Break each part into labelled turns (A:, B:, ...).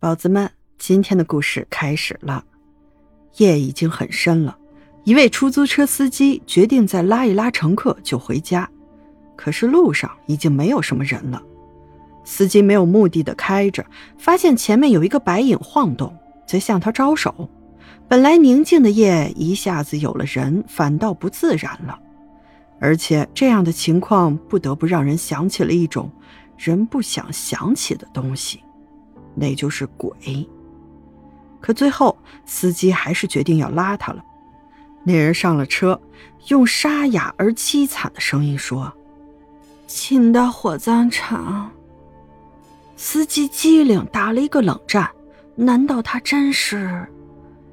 A: 宝子们，今天的故事开始了。夜已经很深了，一位出租车司机决定再拉一拉乘客就回家。可是路上已经没有什么人了。司机没有目的的开着，发现前面有一个白影晃动，在向他招手。本来宁静的夜一下子有了人，反倒不自然了。而且这样的情况不得不让人想起了一种人不想想起的东西。那就是鬼。可最后，司机还是决定要拉他了。那人上了车，用沙哑而凄惨的声音说：“
B: 请到火葬场。”
A: 司机机灵，打了一个冷战。难道他真是？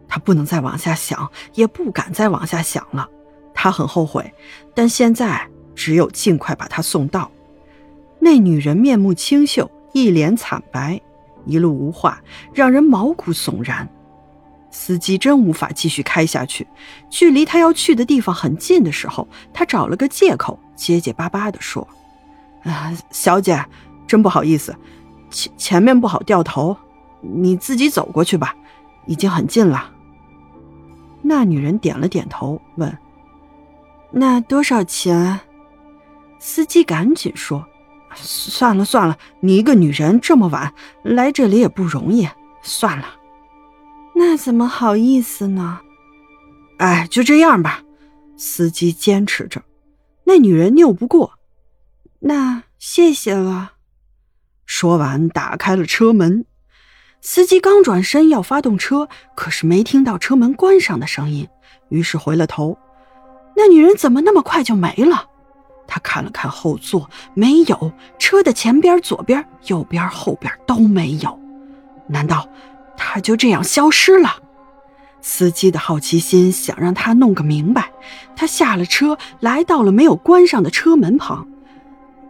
A: 他不能再往下想，也不敢再往下想了。他很后悔，但现在只有尽快把他送到。那女人面目清秀，一脸惨白。一路无话，让人毛骨悚然。司机真无法继续开下去。距离他要去的地方很近的时候，他找了个借口，结结巴巴地说：“啊，小姐，真不好意思，前前面不好掉头，你自己走过去吧，已经很近了。”那女人点了点头，问：“
B: 那多少钱？”
A: 司机赶紧说。算了算了，你一个女人这么晚来这里也不容易，算了。
B: 那怎么好意思呢？
A: 哎，就这样吧。司机坚持着，那女人拗不过。
B: 那谢谢了。
A: 说完，打开了车门。司机刚转身要发动车，可是没听到车门关上的声音，于是回了头。那女人怎么那么快就没了？他看了看后座，没有车的前边、左边、右边、后边都没有。难道他就这样消失了？司机的好奇心想让他弄个明白。他下了车，来到了没有关上的车门旁。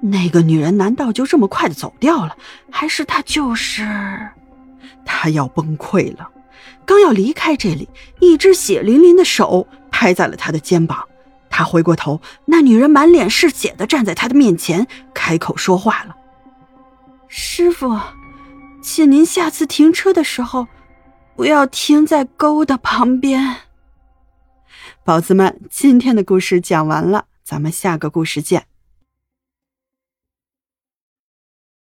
A: 那个女人难道就这么快的走掉了？还是他就是……他要崩溃了。刚要离开这里，一只血淋淋的手拍在了他的肩膀。他回过头，那女人满脸是血的站在他的面前，开口说话了：“
B: 师傅，请您下次停车的时候，不要停在沟的旁边。”
A: 宝子们，今天的故事讲完了，咱们下个故事见。